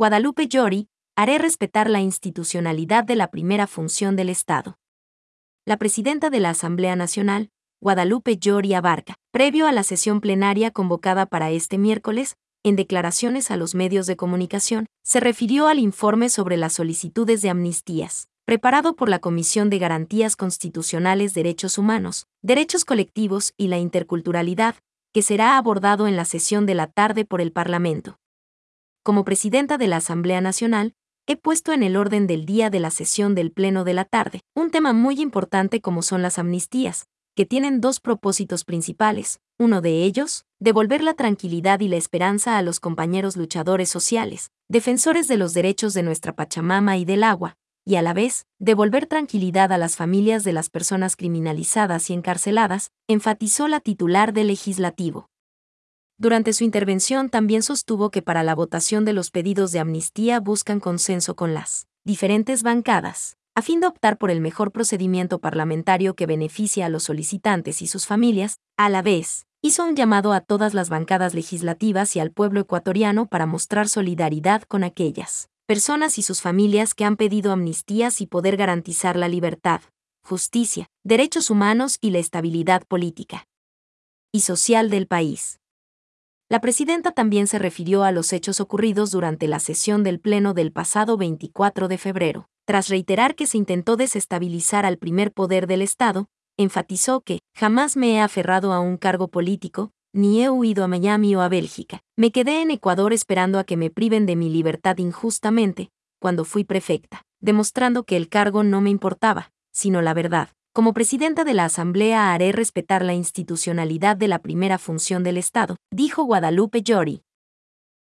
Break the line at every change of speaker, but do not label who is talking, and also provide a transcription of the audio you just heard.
Guadalupe Llori, haré respetar la institucionalidad de la primera función del Estado. La presidenta de la Asamblea Nacional, Guadalupe Llori Abarca, previo a la sesión plenaria convocada para este miércoles, en declaraciones a los medios de comunicación, se refirió al informe sobre las solicitudes de amnistías, preparado por la Comisión de Garantías Constitucionales Derechos Humanos, Derechos Colectivos y la Interculturalidad, que será abordado en la sesión de la tarde por el Parlamento. Como presidenta de la Asamblea Nacional, he puesto en el orden del día de la sesión del Pleno de la tarde un tema muy importante como son las amnistías, que tienen dos propósitos principales. Uno de ellos, devolver la tranquilidad y la esperanza a los compañeros luchadores sociales, defensores de los derechos de nuestra Pachamama y del agua, y a la vez, devolver tranquilidad a las familias de las personas criminalizadas y encarceladas, enfatizó la titular del legislativo. Durante su intervención también sostuvo que para la votación de los pedidos de amnistía buscan consenso con las diferentes bancadas, a fin de optar por el mejor procedimiento parlamentario que beneficie a los solicitantes y sus familias, a la vez, hizo un llamado a todas las bancadas legislativas y al pueblo ecuatoriano para mostrar solidaridad con aquellas personas y sus familias que han pedido amnistías y poder garantizar la libertad, justicia, derechos humanos y la estabilidad política y social del país. La presidenta también se refirió a los hechos ocurridos durante la sesión del Pleno del pasado 24 de febrero. Tras reiterar que se intentó desestabilizar al primer poder del Estado, enfatizó que jamás me he aferrado a un cargo político, ni he huido a Miami o a Bélgica. Me quedé en Ecuador esperando a que me priven de mi libertad injustamente, cuando fui prefecta, demostrando que el cargo no me importaba, sino la verdad. Como presidenta de la Asamblea haré respetar la institucionalidad de la primera función del Estado, dijo Guadalupe Llori.